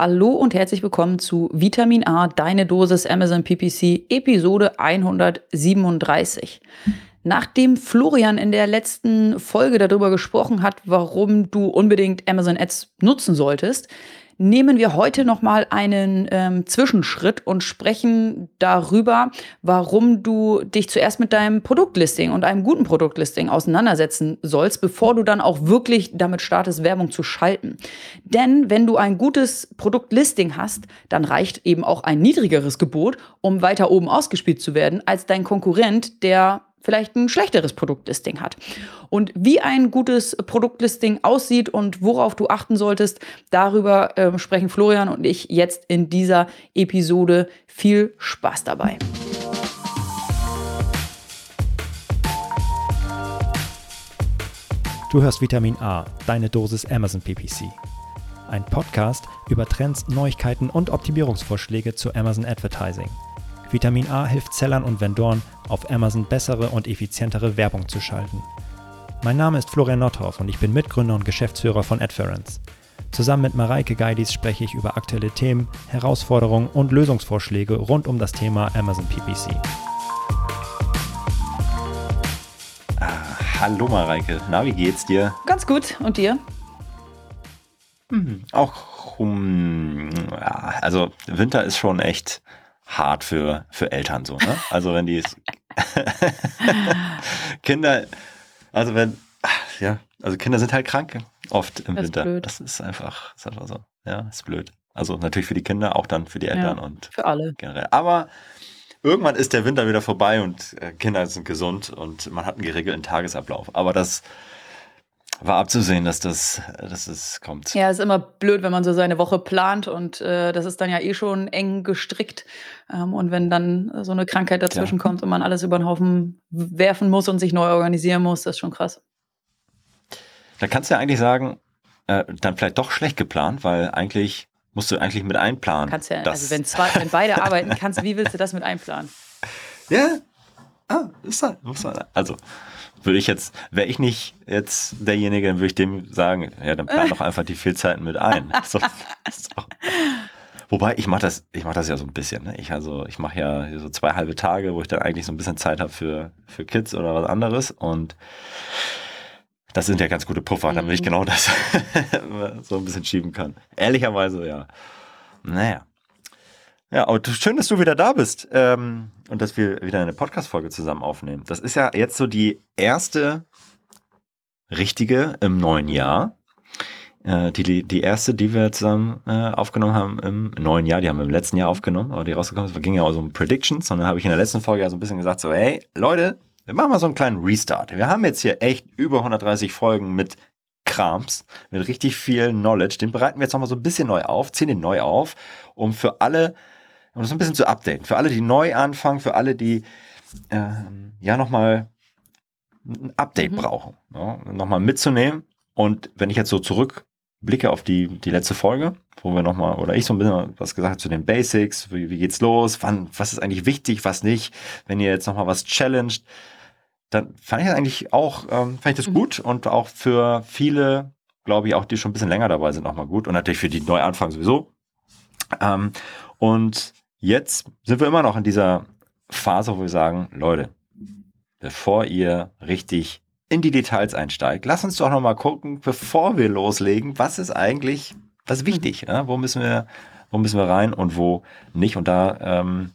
Hallo und herzlich willkommen zu Vitamin A, deine Dosis Amazon PPC, Episode 137. Nachdem Florian in der letzten Folge darüber gesprochen hat, warum du unbedingt Amazon Ads nutzen solltest, nehmen wir heute noch mal einen ähm, Zwischenschritt und sprechen darüber, warum du dich zuerst mit deinem Produktlisting und einem guten Produktlisting auseinandersetzen sollst, bevor du dann auch wirklich damit startest, Werbung zu schalten. Denn wenn du ein gutes Produktlisting hast, dann reicht eben auch ein niedrigeres Gebot, um weiter oben ausgespielt zu werden, als dein Konkurrent, der vielleicht ein schlechteres Produktlisting hat. Und wie ein gutes Produktlisting aussieht und worauf du achten solltest, darüber äh, sprechen Florian und ich jetzt in dieser Episode. Viel Spaß dabei. Du hörst Vitamin A, deine Dosis Amazon PPC. Ein Podcast über Trends, Neuigkeiten und Optimierungsvorschläge zu Amazon Advertising. Vitamin A hilft Sellern und Vendoren, auf Amazon bessere und effizientere Werbung zu schalten. Mein Name ist Florian Nothoff und ich bin Mitgründer und Geschäftsführer von Adference. Zusammen mit Mareike Geidis spreche ich über aktuelle Themen, Herausforderungen und Lösungsvorschläge rund um das Thema Amazon PPC. Ah, hallo Mareike, na, wie geht's dir? Ganz gut. Und dir? Hm, auch um, ja, also Winter ist schon echt hart für, für Eltern so. Ne? Also wenn die Kinder, also wenn, ja, also Kinder sind halt krank oft im das Winter. Blöd. Das ist einfach, ist einfach so. Ja, ist blöd. Also natürlich für die Kinder, auch dann für die Eltern Ja, und für alle. generell. Aber irgendwann ist der Winter wieder vorbei und äh, Kinder sind gesund und man hat einen geregelten Tagesablauf. Aber das war abzusehen, dass das, dass es kommt. Ja, ist immer blöd, wenn man so seine Woche plant und äh, das ist dann ja eh schon eng gestrickt. Ähm, und wenn dann so eine Krankheit dazwischen Ja. kommt und man alles über den Haufen werfen muss und sich neu organisieren muss, das ist schon krass. Da kannst du ja eigentlich sagen, äh, dann vielleicht doch schlecht geplant, weil eigentlich musst du eigentlich mit einplanen. Kannst ja, also wenn zwei, wenn beide arbeiten kannst, wie willst du das mit einplanen? Ja. Ah, ist halt, muss halt. Also, würde ich jetzt, wäre ich nicht jetzt derjenige, dann würde ich dem sagen, ja, dann plan doch einfach die Fehlzeiten mit ein. So, so. Wobei, ich mache das, ich mache das ja so ein bisschen. Ne? Ich also, ich mache ja so zwei halbe Tage, wo ich dann eigentlich so ein bisschen Zeit habe für, für Kids oder was anderes und das sind ja ganz gute Puffer, damit ich Mhm. genau das so ein bisschen schieben kann. Ehrlicherweise, ja. Naja. Ja, du- schön, dass du wieder da bist ähm, und dass wir wieder eine Podcast-Folge zusammen aufnehmen. Das ist ja jetzt so die erste richtige im neuen Jahr. Äh, die, die erste, die wir zusammen äh, aufgenommen haben im neuen Jahr, die haben wir im letzten Jahr aufgenommen, aber die rausgekommen ist, ging ja auch so um Predictions. Und dann habe ich in der letzten Folge ja so ein bisschen gesagt, so, hey, Leute, wir machen mal so einen kleinen Restart. Wir haben jetzt hier echt über 130 Folgen mit Krams, mit richtig viel Knowledge. Den bereiten wir jetzt nochmal so ein bisschen neu auf, ziehen den neu auf, um für alle, um das ein bisschen zu updaten. Für alle, die neu anfangen, für alle, die ähm, ja nochmal ein Update Mhm. brauchen, ja, nochmal mitzunehmen. Und wenn ich jetzt so zurückblicke auf die, die letzte Folge, wo wir nochmal, oder ich so ein bisschen was gesagt habe zu den Basics, wie, wie geht's los, wann, was ist eigentlich wichtig, was nicht, wenn ihr jetzt nochmal was challenged, dann fand ich das eigentlich auch, ähm, fand ich das Mhm. gut und auch für viele, glaube ich, auch die schon ein bisschen länger dabei sind, nochmal gut und natürlich für die Neuanfang sowieso. Ähm, und jetzt sind wir immer noch in dieser Phase, wo wir sagen, Leute, bevor ihr richtig in die Details einsteigt, lasst uns doch nochmal gucken, bevor wir loslegen, was ist eigentlich, was ist wichtig, ja? wo müssen wir, wo müssen wir rein und wo nicht und da ähm,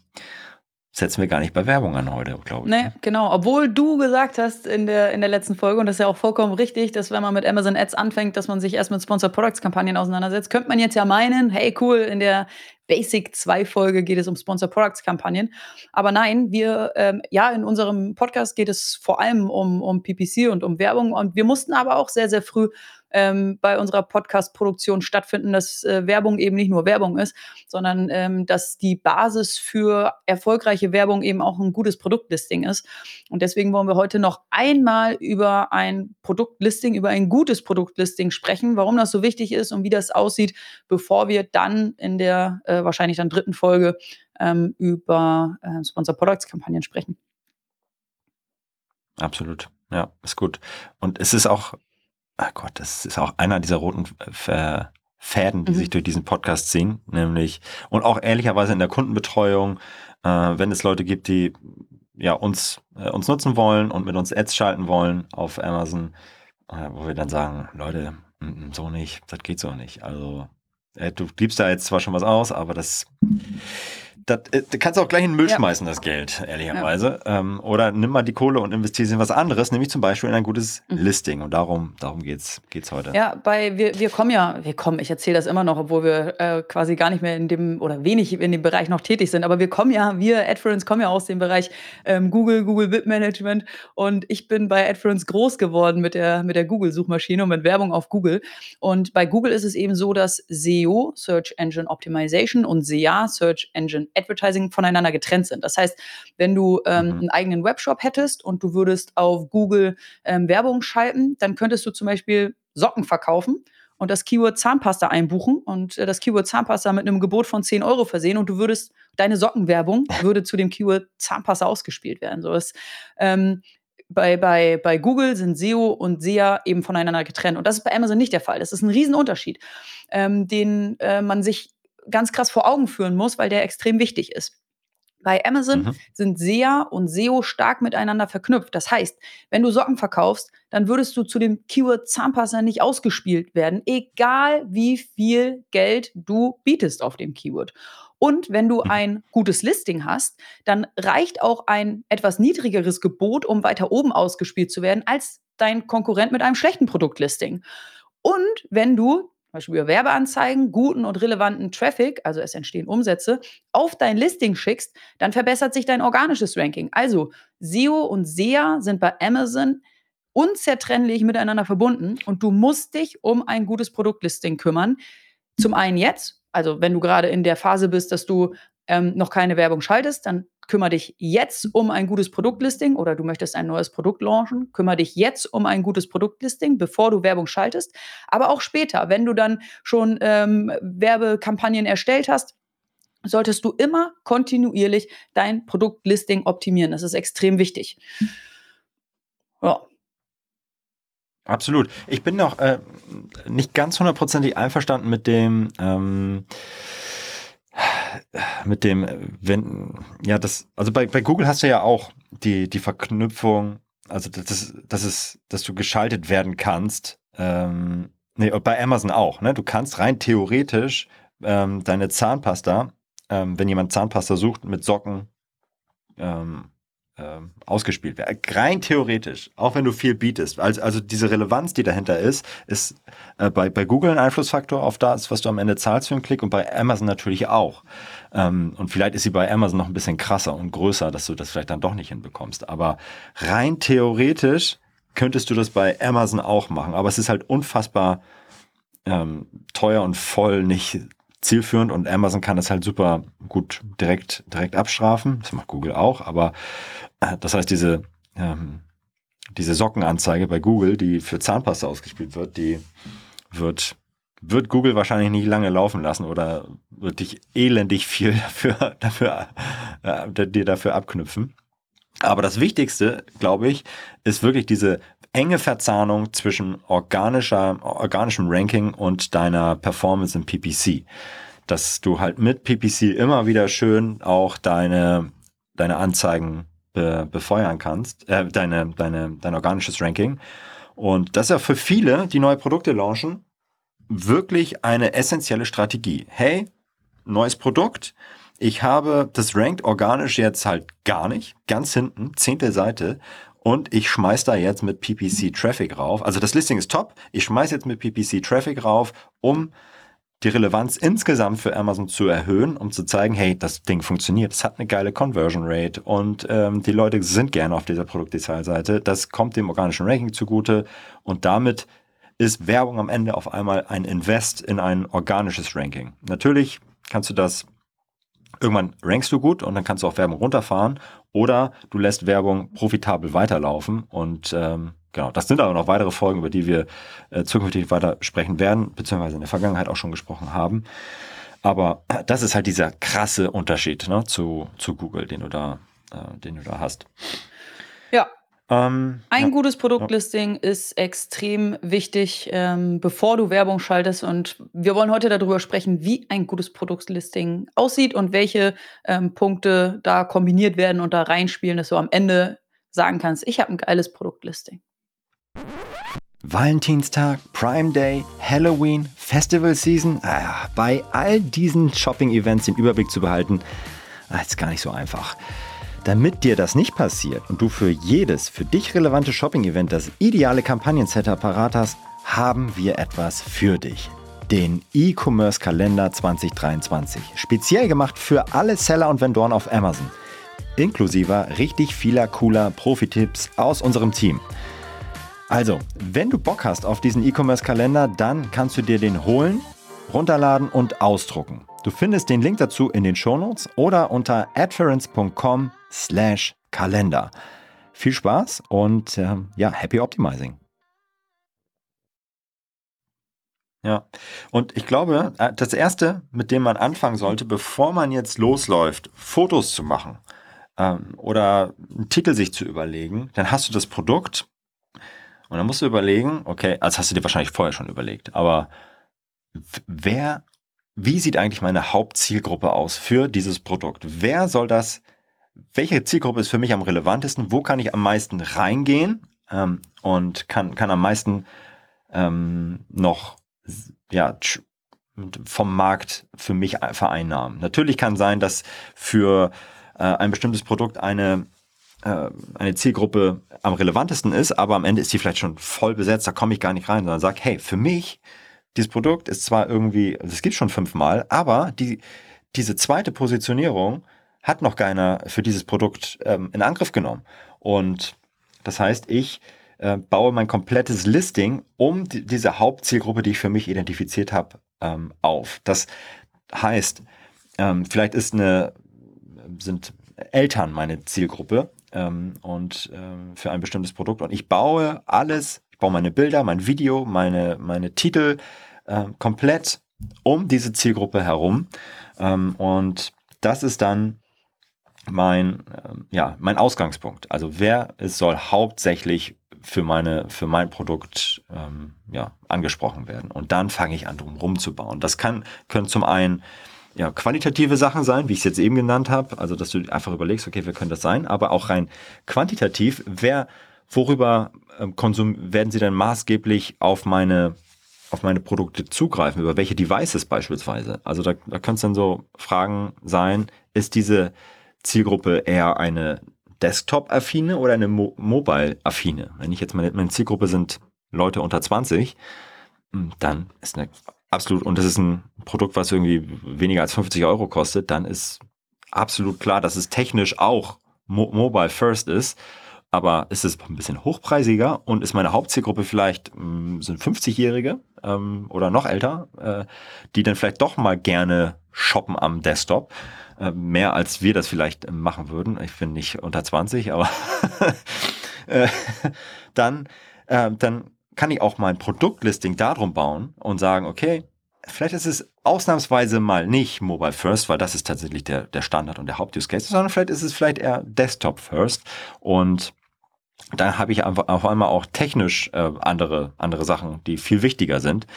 setzen wir gar nicht bei Werbung an heute, glaube ich. Nee, ne? genau. Obwohl du gesagt hast in der, in der letzten Folge, und das ist ja auch vollkommen richtig, dass wenn man mit Amazon Ads anfängt, dass man sich erst mit Sponsored Products Kampagnen auseinandersetzt, könnte man jetzt ja meinen, hey cool, in der Basic 2 Folge geht es um Sponsored Products Kampagnen. Aber nein, wir, ähm, ja, in unserem Podcast geht es vor allem um, um PPC und um Werbung. Und wir mussten aber auch sehr, sehr früh ähm, bei unserer Podcast-Produktion stattfinden, dass äh, Werbung eben nicht nur Werbung ist, sondern ähm, dass die Basis für erfolgreiche Werbung eben auch ein gutes Produktlisting ist. Und deswegen wollen wir heute noch einmal über ein Produktlisting, über ein gutes Produktlisting sprechen, warum das so wichtig ist und wie das aussieht, bevor wir dann in der äh, wahrscheinlich dann dritten Folge ähm, über äh, Sponsor Products Kampagnen sprechen. Absolut. Ja, ist gut. Und es ist auch, ach Gott, das ist auch einer dieser roten F- Fäden, die mhm. sich durch diesen Podcast ziehen, nämlich und auch ehrlicherweise in der Kundenbetreuung, äh, wenn es Leute gibt, die ja uns äh, uns nutzen wollen und mit uns Ads schalten wollen auf Amazon, äh, wo wir dann sagen, Leute, so nicht, das geht so nicht. Also äh, du gibst da jetzt zwar schon was aus, aber das das, äh, du kannst auch gleich in den Müll ja. schmeißen, das Geld, ehrlicherweise. Ja. Ähm, oder nimm mal die Kohle und investiere sie in was anderes, nämlich zum Beispiel in ein gutes mhm. Listing. Und darum, darum geht's, geht's heute. Ja, bei, wir, wir kommen ja, wir kommen, ich erzähle das immer noch, obwohl wir äh, quasi gar nicht mehr in dem oder wenig in dem Bereich noch tätig sind. Aber wir kommen ja, wir Adference kommen ja aus dem Bereich ähm, Google, Google Bit Management. Und ich bin bei Adference groß geworden mit der, mit der Google-Suchmaschine und mit Werbung auf Google. Und bei Google ist es eben so, dass SEO, Search Engine Optimization, und SEA, Search Engine Advertising voneinander getrennt sind. Das heißt, wenn du ähm, mhm. einen eigenen Webshop hättest und du würdest auf Google ähm, Werbung schalten, dann könntest du zum Beispiel Socken verkaufen und das Keyword Zahnpasta einbuchen und äh, das Keyword Zahnpasta mit einem Gebot von 10 Euro versehen und du würdest, deine Sockenwerbung würde zu dem Keyword Zahnpasta ausgespielt werden. So ist, ähm, bei, bei, bei Google sind SEO und SEA eben voneinander getrennt. Und das ist bei Amazon nicht der Fall. Das ist ein Riesenunterschied, ähm, den äh, man sich ganz krass vor Augen führen muss, weil der extrem wichtig ist. Bei Amazon mhm. sind SEA und SEO stark miteinander verknüpft. Das heißt, wenn du Socken verkaufst, dann würdest du zu dem Keyword Zahnpasta nicht ausgespielt werden, egal wie viel Geld du bietest auf dem Keyword. Und wenn du mhm. ein gutes Listing hast, dann reicht auch ein etwas niedrigeres Gebot, um weiter oben ausgespielt zu werden, als dein Konkurrent mit einem schlechten Produktlisting. Und wenn du Beispiel über Werbeanzeigen, guten und relevanten Traffic, also es entstehen Umsätze, auf dein Listing schickst, dann verbessert sich dein organisches Ranking. Also SEO und SEA sind bei Amazon unzertrennlich miteinander verbunden und du musst dich um ein gutes Produktlisting kümmern. Zum einen jetzt, also wenn du gerade in der Phase bist, dass du ähm, noch keine Werbung schaltest, dann kümmere dich jetzt um ein gutes Produktlisting oder du möchtest ein neues Produkt launchen, kümmere dich jetzt um ein gutes Produktlisting, bevor du Werbung schaltest. Aber auch später, wenn du dann schon ähm, Werbekampagnen erstellt hast, solltest du immer kontinuierlich dein Produktlisting optimieren. Das ist extrem wichtig. Ja. Absolut. Ich bin noch äh, nicht ganz hundertprozentig einverstanden mit dem ähm, mit dem, wenn, ja, das, also bei, bei Google hast du ja auch die, die Verknüpfung, also das, das ist, dass du geschaltet werden kannst. Ähm, nee, bei Amazon auch, ne? Du kannst rein theoretisch ähm, deine Zahnpasta, ähm, wenn jemand Zahnpasta sucht, mit Socken ähm, ähm, ausgespielt werden. Rein theoretisch, auch wenn du viel bietest. Also, also diese Relevanz, die dahinter ist, ist äh, bei, bei Google ein Einflussfaktor auf das, was du am Ende zahlst für einen Klick und bei Amazon natürlich auch. Ähm, und vielleicht ist sie bei Amazon noch ein bisschen krasser und größer, dass du das vielleicht dann doch nicht hinbekommst. Aber rein theoretisch könntest du das bei Amazon auch machen. Aber es ist halt unfassbar ähm, teuer und voll nicht zielführend und Amazon kann das halt super gut direkt, direkt abstrafen. Das macht Google auch, aber äh, das heißt, diese, ähm, diese Sockenanzeige bei Google, die für Zahnpasta ausgespielt wird, die wird, wird Google wahrscheinlich nicht lange laufen lassen oder wird dich elendig viel dafür, dafür, äh, dir dafür abknüpfen. Aber das Wichtigste, glaube ich, ist wirklich diese enge Verzahnung zwischen organischer, organischem Ranking und deiner Performance im PPC. Dass du halt mit PPC immer wieder schön auch deine, deine Anzeigen be, befeuern kannst, äh, deine, deine, dein organisches Ranking. Und das ist ja für viele, die neue Produkte launchen, wirklich eine essentielle Strategie. Hey, neues Produkt. Ich habe das rankt organisch jetzt halt gar nicht, ganz hinten, zehnte Seite und ich schmeiß da jetzt mit PPC Traffic rauf. Also das Listing ist top. Ich schmeiß jetzt mit PPC Traffic rauf, um die Relevanz insgesamt für Amazon zu erhöhen, um zu zeigen, hey, das Ding funktioniert, es hat eine geile Conversion Rate und ähm, die Leute sind gerne auf dieser Produktdetailseite. Das kommt dem organischen Ranking zugute und damit ist Werbung am Ende auf einmal ein Invest in ein organisches Ranking. Natürlich kannst du das irgendwann rankst du gut und dann kannst du auch Werbung runterfahren oder du lässt Werbung profitabel weiterlaufen und ähm, genau, das sind aber noch weitere Folgen, über die wir äh, zukünftig weiter sprechen werden, beziehungsweise in der Vergangenheit auch schon gesprochen haben. Aber das ist halt dieser krasse Unterschied ne, zu, zu Google, den du da, äh, den du da hast. Ja, Ähm, Ein ja. gutes Produktlisting ist extrem wichtig, ähm, bevor du Werbung schaltest. Und wir wollen heute darüber sprechen, wie ein gutes Produktlisting aussieht und welche ähm, Punkte da kombiniert werden und da reinspielen, dass du am Ende sagen kannst, ich habe ein geiles Produktlisting. Valentinstag, Prime Day, Halloween, Festival Season. Ah, bei all diesen Shopping-Events den Überblick zu behalten, ah, ist gar nicht so einfach. Damit dir das nicht passiert und du für jedes für dich relevante Shopping-Event das ideale Kampagnen-Setup parat hast, haben wir etwas für dich. Den E-Commerce-Kalender 2023. Speziell gemacht für alle Seller und Vendoren auf Amazon. Inklusive richtig vieler cooler Profi-Tipps aus unserem Team. Also, wenn du Bock hast auf diesen E-Commerce-Kalender, dann kannst du dir den holen, runterladen und ausdrucken. Du findest den Link dazu in den Shownotes oder unter adference.com slash Kalender. Viel Spaß und ähm, ja, happy optimizing. Ja, und ich glaube, äh, das Erste, mit dem man anfangen sollte, bevor man jetzt losläuft, Fotos zu machen ähm, oder einen Titel sich zu überlegen, dann hast du das Produkt und dann musst du überlegen, okay, also hast du dir wahrscheinlich vorher schon überlegt, aber wer, wie sieht eigentlich meine Hauptzielgruppe aus für dieses Produkt? Wer soll das, welche Zielgruppe ist für mich am relevantesten? Wo kann ich am meisten reingehen ähm, und kann, kann am meisten ähm, noch ja, vom Markt für mich vereinnahmen? Natürlich kann sein, dass für äh, ein bestimmtes Produkt eine äh, eine Zielgruppe am relevantesten ist, aber am Ende ist die vielleicht schon voll besetzt, da komme ich gar nicht rein, sondern sag, hey, für mich, dieses Produkt ist zwar irgendwie, also es gibt schon fünfmal, aber die, diese zweite Positionierung hat noch keiner für dieses Produkt ähm, in Angriff genommen. Und das heißt, ich äh, baue mein komplettes Listing um die, diese Hauptzielgruppe, die ich für mich identifiziert habe, ähm, auf. Das heißt, ähm, vielleicht ist eine, sind Eltern meine Zielgruppe ähm, und ähm, für ein bestimmtes Produkt. Und ich baue alles, ich baue meine Bilder, mein Video, meine, meine Titel äh, komplett um diese Zielgruppe herum. Ähm, und das ist dann mein, ähm, ja, mein Ausgangspunkt. Also wer es soll hauptsächlich für meine, für mein Produkt ähm, ja, angesprochen werden. Und dann fange ich an, drum rumzubauen. Das kann, können zum einen ja, qualitative Sachen sein, wie ich es jetzt eben genannt habe, also dass du einfach überlegst, okay, wer könnte das sein, aber auch rein quantitativ, wer, worüber ähm, konsum werden sie denn maßgeblich auf meine auf meine Produkte zugreifen, über welche Devices beispielsweise. Also da, da können es dann so Fragen sein, ist diese Zielgruppe eher eine Desktop-affine oder eine Mo Mobile-affine? Wenn ich jetzt meine, meine Zielgruppe sind Leute unter 20, hm, dann ist eine absolut, und das ist ein Produkt, was irgendwie weniger als 50 Euro kostet, dann ist absolut klar, dass es technisch auch Mo Mobile First ist. Aber ist es ein bisschen hochpreisiger und ist meine Hauptzielgruppe vielleicht mh, sind 50-Jährige ähm, oder noch älter, äh, die dann vielleicht doch mal gerne shoppen am Desktop. Äh, mehr als wir das vielleicht machen würden. Ich bin nicht unter 20, aber äh, dann, äh, dann kann ich auch mein Produktlisting darum bauen und sagen, okay, vielleicht ist es ausnahmsweise mal nicht Mobile First, weil das ist tatsächlich der, der Standard und der Haupt-Use Case, sondern vielleicht ist es vielleicht eher Desktop First und dann habe ich einfach auf einmal auch technisch äh, andere, andere Sachen, die viel wichtiger sind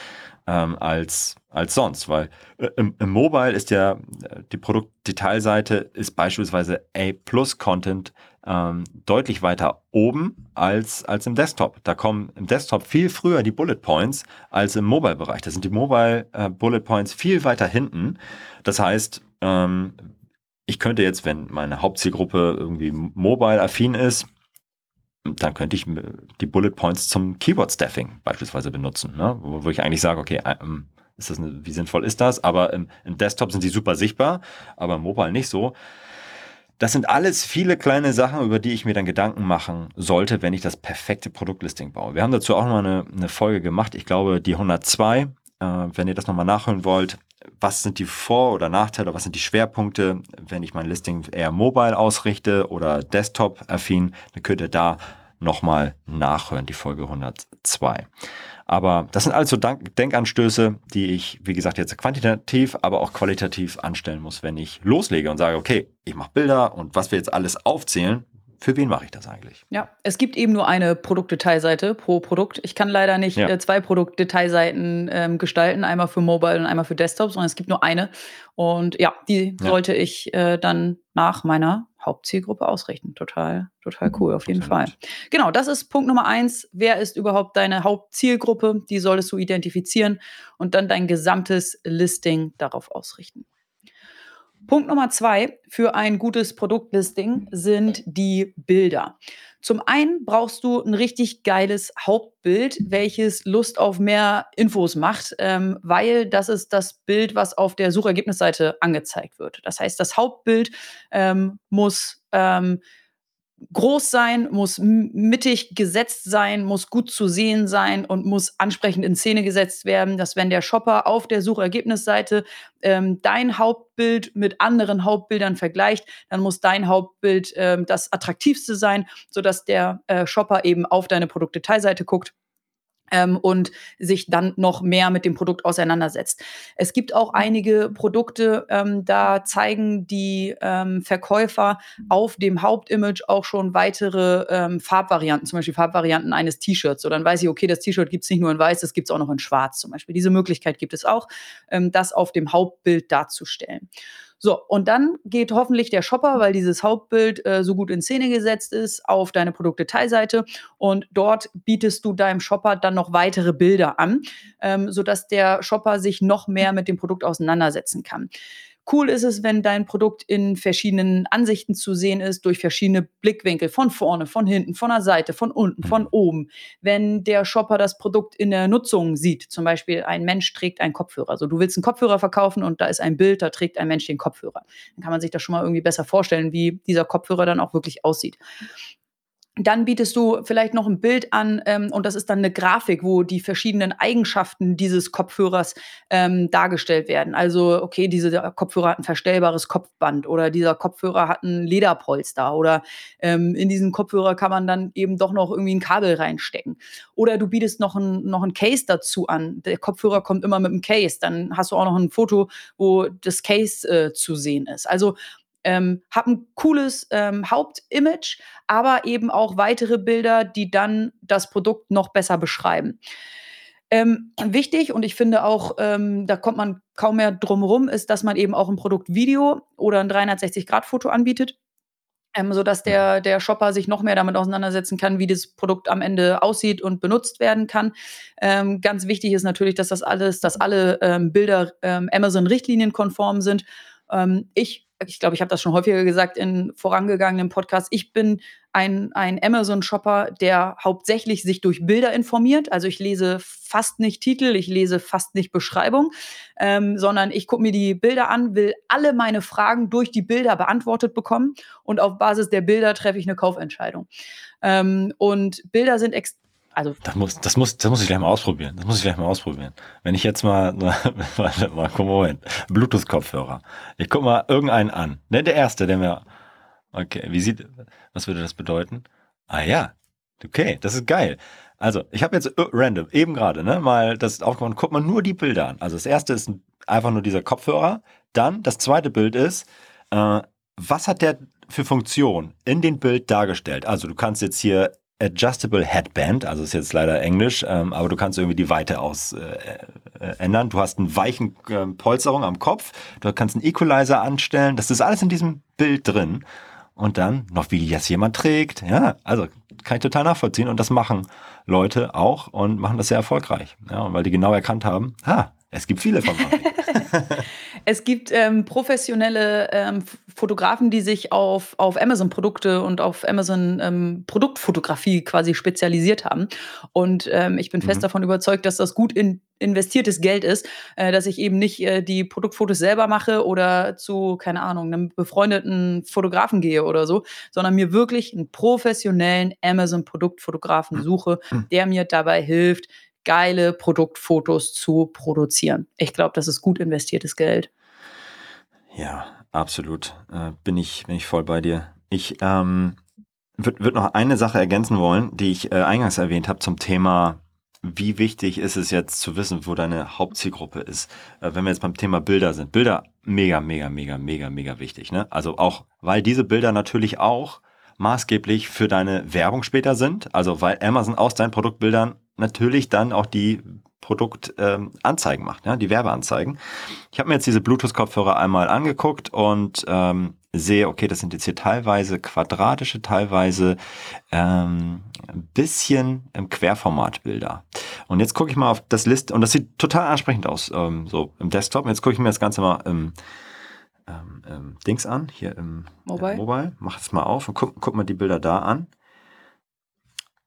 ähm, als, als sonst, weil äh, im, im Mobile ist ja äh, die Produktdetailseite ist beispielsweise A-Plus-Content ähm, deutlich weiter oben als, als im Desktop. Da kommen im Desktop viel früher die Bullet Points als im Mobile-Bereich. Da sind die Mobile äh, Bullet Points viel weiter hinten. Das heißt, ähm, ich könnte jetzt, wenn meine Hauptzielgruppe irgendwie mobile-affin ist, dann könnte ich die Bullet Points zum Keyword Staffing beispielsweise benutzen, ne? wo, wo ich eigentlich sage, okay, ähm, ist das eine, wie sinnvoll ist das? Aber im, im Desktop sind die super sichtbar, aber im Mobile nicht so. Das sind alles viele kleine Sachen, über die ich mir dann Gedanken machen sollte, wenn ich das perfekte Produktlisting baue. Wir haben dazu auch nochmal eine, eine Folge gemacht, ich glaube die 102. Äh, wenn ihr das nochmal nachholen wollt, was sind die Vor- oder Nachteile, was sind die Schwerpunkte, wenn ich mein Listing eher mobile ausrichte oder Desktop-affin, dann könnt ihr da nochmal nachhören, die Folge 102. Aber das sind also Denkanstöße, die ich, wie gesagt, jetzt quantitativ, aber auch qualitativ anstellen muss, wenn ich loslege und sage, okay, ich mache Bilder und was wir jetzt alles aufzählen, für wen mache ich das eigentlich? Ja, es gibt eben nur eine Produktdetailseite pro Produkt. Ich kann leider nicht Ja. äh, zwei Produktdetailseiten ähm, gestalten, einmal für Mobile und einmal für Desktop, sondern es gibt nur eine. Und ja, die Ja. sollte ich äh, dann nach meiner Hauptzielgruppe ausrichten. Total, total cool, auf jeden Fall. Genau, das ist Punkt Nummer eins. Wer ist überhaupt deine Hauptzielgruppe? Die solltest du identifizieren und dann dein gesamtes Listing darauf ausrichten. Punkt Nummer zwei für ein gutes Produktlisting sind die Bilder. Zum einen brauchst du ein richtig geiles Hauptbild, welches Lust auf mehr Infos macht, ähm, weil das ist das Bild, was auf der Suchergebnisseite angezeigt wird. Das heißt, das Hauptbild ähm, muss ähm, groß sein, muss mittig gesetzt sein, muss gut zu sehen sein und muss ansprechend in Szene gesetzt werden, dass wenn der Shopper auf der Suchergebnisseite ähm, dein Hauptbild mit anderen Hauptbildern vergleicht, dann muss dein Hauptbild ähm, das attraktivste sein, sodass der äh, Shopper eben auf deine Produktdetailseite guckt. Ähm, und sich dann noch mehr mit dem Produkt auseinandersetzt. Es gibt auch einige Produkte, ähm, da zeigen die ähm, Verkäufer auf dem Hauptimage auch schon weitere ähm, Farbvarianten, zum Beispiel Farbvarianten eines T-Shirts. So, dann weiß ich, okay, das T-Shirt gibt es nicht nur in weiß, das gibt es auch noch in schwarz zum Beispiel. Diese Möglichkeit gibt es auch, ähm, das auf dem Hauptbild darzustellen. So, und dann geht hoffentlich der Shopper, weil dieses Hauptbild äh, so gut in Szene gesetzt ist, auf deine Produktdetailseite und dort bietest du deinem Shopper dann noch weitere Bilder an, ähm, sodass der Shopper sich noch mehr mit dem Produkt auseinandersetzen kann. Cool ist es, wenn dein Produkt in verschiedenen Ansichten zu sehen ist, durch verschiedene Blickwinkel, von vorne, von hinten, von der Seite, von unten, von oben. Wenn der Shopper das Produkt in der Nutzung sieht, zum Beispiel ein Mensch trägt einen Kopfhörer. Also du willst einen Kopfhörer verkaufen und da ist ein Bild, da trägt ein Mensch den Kopfhörer. Dann kann man sich das schon mal irgendwie besser vorstellen, wie dieser Kopfhörer dann auch wirklich aussieht. Dann bietest du vielleicht noch ein Bild an ähm, und das ist dann eine Grafik, wo die verschiedenen Eigenschaften dieses Kopfhörers ähm, dargestellt werden. Also, okay, dieser Kopfhörer hat ein verstellbares Kopfband oder dieser Kopfhörer hat ein Lederpolster oder ähm, in diesen Kopfhörer kann man dann eben doch noch irgendwie ein Kabel reinstecken. Oder du bietest noch ein, noch ein Case dazu an. Der Kopfhörer kommt immer mit einem Case. Dann hast du auch noch ein Foto, wo das Case äh, zu sehen ist. Also ähm, hab ein cooles ähm, Hauptimage, aber eben auch weitere Bilder, die dann das Produkt noch besser beschreiben. Ähm, wichtig und ich finde auch, ähm, da kommt man kaum mehr drum rum, ist, dass man eben auch ein Produktvideo oder ein 360-Grad-Foto anbietet. Ähm, sodass der, der Shopper sich noch mehr damit auseinandersetzen kann, wie das Produkt am Ende aussieht und benutzt werden kann. Ähm, ganz wichtig ist natürlich, dass das alles, dass alle ähm, Bilder ähm, Amazon-Richtlinien konform sind. Ähm, ich ich glaube, ich habe das schon häufiger gesagt in vorangegangenen Podcasts, ich bin ein, ein Amazon-Shopper, der hauptsächlich sich durch Bilder informiert. Also ich lese fast nicht Titel, ich lese fast nicht Beschreibung, ähm, sondern ich gucke mir die Bilder an, will alle meine Fragen durch die Bilder beantwortet bekommen und auf Basis der Bilder treffe ich eine Kaufentscheidung. Ähm, und Bilder sind extrem also Das muss, das muss, das muss ich gleich mal ausprobieren. Das muss ich gleich mal ausprobieren. Wenn ich jetzt mal, warte mal, mal hin. Bluetooth-Kopfhörer. Ich guck mal irgendeinen an. Ne, der erste, der mir, okay, wie sieht, was würde das bedeuten? Ah ja, okay, das ist geil. Also, ich habe jetzt äh, random, eben gerade, ne, mal das aufgemacht, guck mal nur die Bilder an. Also, das erste ist einfach nur dieser Kopfhörer. Dann, das zweite Bild ist, äh, was hat der für Funktion in dem Bild dargestellt? Also, du kannst jetzt hier Adjustable Headband, also ist jetzt leider Englisch, ähm, aber du kannst irgendwie die Weite aus äh, äh, ändern. Du hast einen weichen äh, Polsterung am Kopf, du kannst einen Equalizer anstellen, das ist alles in diesem Bild drin. Und dann noch, wie das jemand trägt. Ja, also kann ich total nachvollziehen. Und das machen Leute auch und machen das sehr erfolgreich. Ja, und weil die genau erkannt haben, ah, es gibt viele von Es gibt ähm, professionelle ähm, Fotografen, die sich auf, auf Amazon-Produkte und auf Amazon ähm, Produktfotografie quasi spezialisiert haben. Und ähm, ich bin fest Mhm. davon überzeugt, dass das gut in, investiertes Geld ist, äh, dass ich eben nicht äh, die Produktfotos selber mache oder zu, keine Ahnung, einem befreundeten Fotografen gehe oder so, sondern mir wirklich einen professionellen Amazon-Produktfotografen suche, der mir dabei hilft, geile Produktfotos zu produzieren. Ich glaube, das ist gut investiertes Geld. Ja, absolut. Äh, bin, ich, bin ich voll bei dir. Ich ähm, würde würd noch eine Sache ergänzen wollen, die ich äh, eingangs erwähnt habe zum Thema, wie wichtig ist es jetzt zu wissen, wo deine Hauptzielgruppe ist. Äh, wenn wir jetzt beim Thema Bilder sind. Bilder, mega, mega, mega, mega, mega wichtig. Ne? Also auch, weil diese Bilder natürlich auch maßgeblich für deine Werbung später sind. Also weil Amazon aus deinen Produktbildern natürlich dann auch die Produktanzeigen ähm, macht, ja, die Werbeanzeigen. Ich habe mir jetzt diese Bluetooth-Kopfhörer einmal angeguckt und ähm, sehe, okay, das sind jetzt hier teilweise quadratische, teilweise ähm, ein bisschen im Querformatbilder. Und jetzt gucke ich mal auf das List und das sieht total ansprechend aus, ähm, so im Desktop. Und jetzt gucke ich mir das Ganze mal im ähm, ähm, Dings an, hier im Mobile. Äh, Mobile. Mach es mal auf und guck, guck mal die Bilder da an.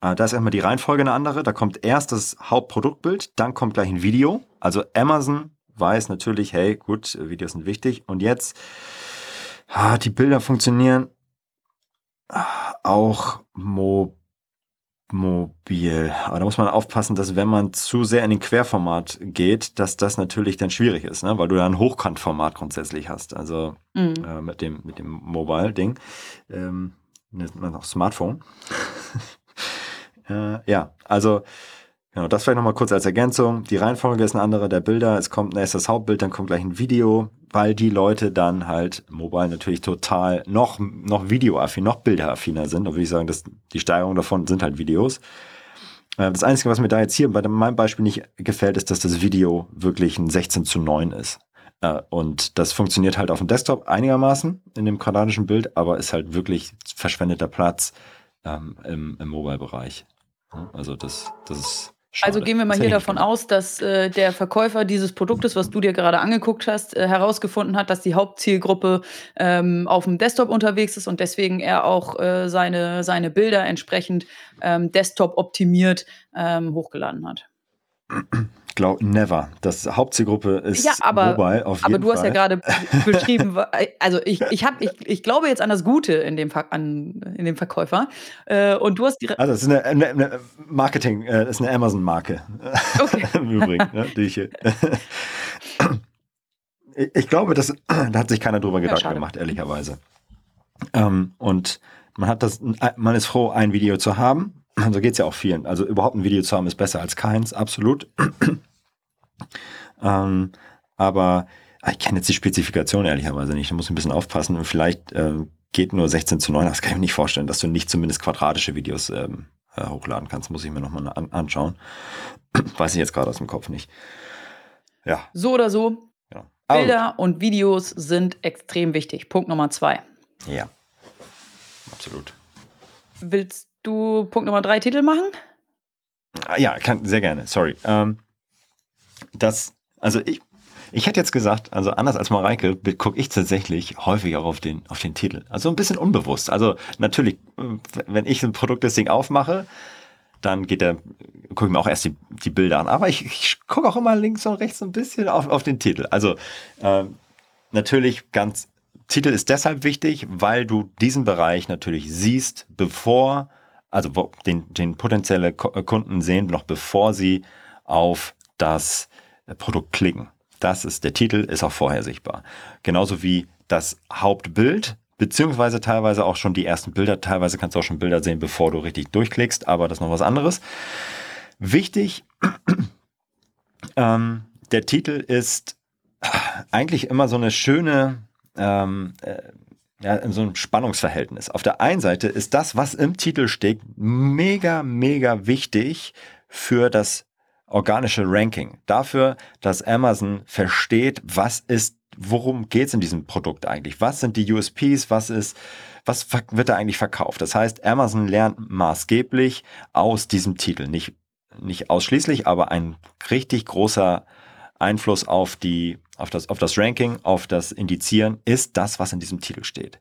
Äh, da ist erstmal die Reihenfolge eine andere. Da kommt erst das Hauptproduktbild, dann kommt gleich ein Video. Also Amazon weiß natürlich, hey, gut, Videos sind wichtig. Und jetzt, ah, die Bilder funktionieren ah, auch mo mobil. Aber da muss man aufpassen, dass wenn man zu sehr in den Querformat geht, dass das natürlich dann schwierig ist, ne? weil du da ein Hochkantformat grundsätzlich hast. Also mhm. äh, mit dem, mit dem Mobile-Ding. Ähm, nennt man auch Smartphone. Äh, ja, also genau, das vielleicht nochmal kurz als Ergänzung. Die Reihenfolge ist eine andere der Bilder. Es kommt erst das Hauptbild, dann kommt gleich ein Video, weil die Leute dann halt mobile natürlich total noch, noch videoaffin, noch bilderaffiner sind. Da würde ich sagen, dass die Steigerung davon sind halt Videos. Äh, das Einzige, was mir da jetzt hier bei meinem Beispiel nicht gefällt, ist, dass das Video wirklich ein 16 zu 9 ist. Äh, und das funktioniert halt auf dem Desktop einigermaßen in dem quadratischen Bild, aber ist halt wirklich verschwendeter Platz ähm, im, im Mobile-Bereich. Also das, das ist. Schade. Also gehen wir mal hier davon aus, dass äh, der Verkäufer dieses Produktes, was du dir gerade angeguckt hast, äh, herausgefunden hat, dass die Hauptzielgruppe ähm, auf dem Desktop unterwegs ist und deswegen er auch äh, seine, seine Bilder entsprechend ähm, Desktop optimiert ähm, hochgeladen hat. Glaub, never. Das Hauptzielgruppe ist ja, aber, Mobile auf jeden Aber du Fall. hast ja gerade beschrieben, also ich, ich, hab, ich, ich glaube jetzt an das Gute in dem, an, in dem Verkäufer. Äh, und du hast die. Also, das ist eine, eine, eine Marketing, äh, das ist eine Amazon-Marke. Okay. Im Übrigen, ne, die ich, ich glaube, das, da hat sich keiner drüber Gedanken ja, gemacht, ehrlicherweise. Ähm, und man hat das, man ist froh, ein Video zu haben so geht es ja auch vielen. Also überhaupt ein Video zu haben ist besser als keins, absolut. ähm, aber ich kenne jetzt die Spezifikation ehrlicherweise nicht. Da muss ich ein bisschen aufpassen. Und vielleicht äh, geht nur 16 zu 9. Das kann ich mir nicht vorstellen, dass du nicht zumindest quadratische Videos ähm, äh, hochladen kannst. Muss ich mir nochmal an anschauen. Weiß ich jetzt gerade aus dem Kopf nicht. Ja. So oder so. Ja. Bilder und Videos sind extrem wichtig. Punkt Nummer zwei. Ja. Absolut. Willst du Punkt Nummer drei Titel machen? Ah, ja, kann, sehr gerne, sorry. Ähm, das, also ich, ich hätte jetzt gesagt, also anders als Mareike, gucke ich tatsächlich häufig auch auf den, auf den Titel. Also ein bisschen unbewusst. Also natürlich, wenn ich ein Produktlisting aufmache, dann geht der, gucke ich mir auch erst die, die Bilder an. Aber ich, ich gucke auch immer links und rechts ein bisschen auf, auf den Titel. Also ähm, natürlich ganz, Titel ist deshalb wichtig, weil du diesen Bereich natürlich siehst, bevor also den, den potenzielle äh, Kunden sehen, noch bevor sie auf das äh, Produkt klicken. Das ist der Titel, ist auch vorher sichtbar. Genauso wie das Hauptbild, beziehungsweise teilweise auch schon die ersten Bilder. Teilweise kannst du auch schon Bilder sehen, bevor du richtig durchklickst, aber das ist noch was anderes. Wichtig, ähm, der Titel ist eigentlich immer so eine schöne ähm, äh, ja, in so einem Spannungsverhältnis. Auf der einen Seite ist das, was im Titel steht, mega, mega wichtig für das organische Ranking. Dafür, dass Amazon versteht, was ist, worum geht es in diesem Produkt eigentlich? Was sind die USPs? Was ist, was wird da eigentlich verkauft? Das heißt, Amazon lernt maßgeblich aus diesem Titel. Nicht, nicht ausschließlich, aber ein richtig großer Einfluss auf die auf das, auf das Ranking, auf das Indizieren, ist das, was in diesem Titel steht.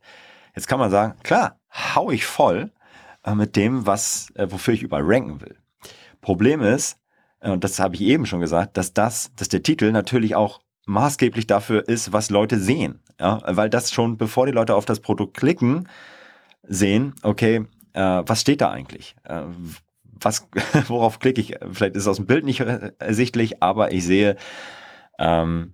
Jetzt kann man sagen, klar, hau ich voll äh, mit dem, was, äh, wofür ich überall ranken will. Problem ist, äh, und das habe ich eben schon gesagt, dass das, dass der Titel natürlich auch maßgeblich dafür ist, was Leute sehen. Ja? Weil das schon, bevor die Leute auf das Produkt klicken, sehen, okay, äh, was steht da eigentlich? Äh, was, worauf klicke ich? Vielleicht ist es aus dem Bild nicht ersichtlich, aber ich sehe, ähm,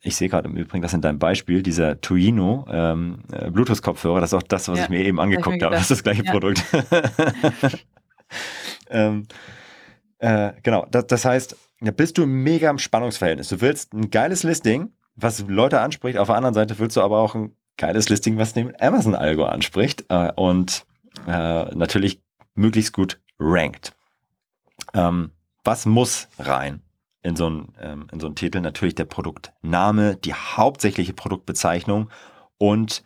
ich sehe gerade im Übrigen, dass in deinem Beispiel dieser Tuino ähm, äh, Bluetooth-Kopfhörer, das ist auch das, was ja, ich mir eben angeguckt habe. Das ist das gleiche ja. Produkt. ähm, äh, genau, das, das heißt, da bist du mega im Spannungsverhältnis. Du willst ein geiles Listing, was Leute anspricht. Auf der anderen Seite willst du aber auch ein geiles Listing, was den Amazon-Algo anspricht äh, und äh, natürlich möglichst gut rankt. Ähm, was muss rein in so einen ähm, in so Titel? Natürlich der Produktname, die hauptsächliche Produktbezeichnung und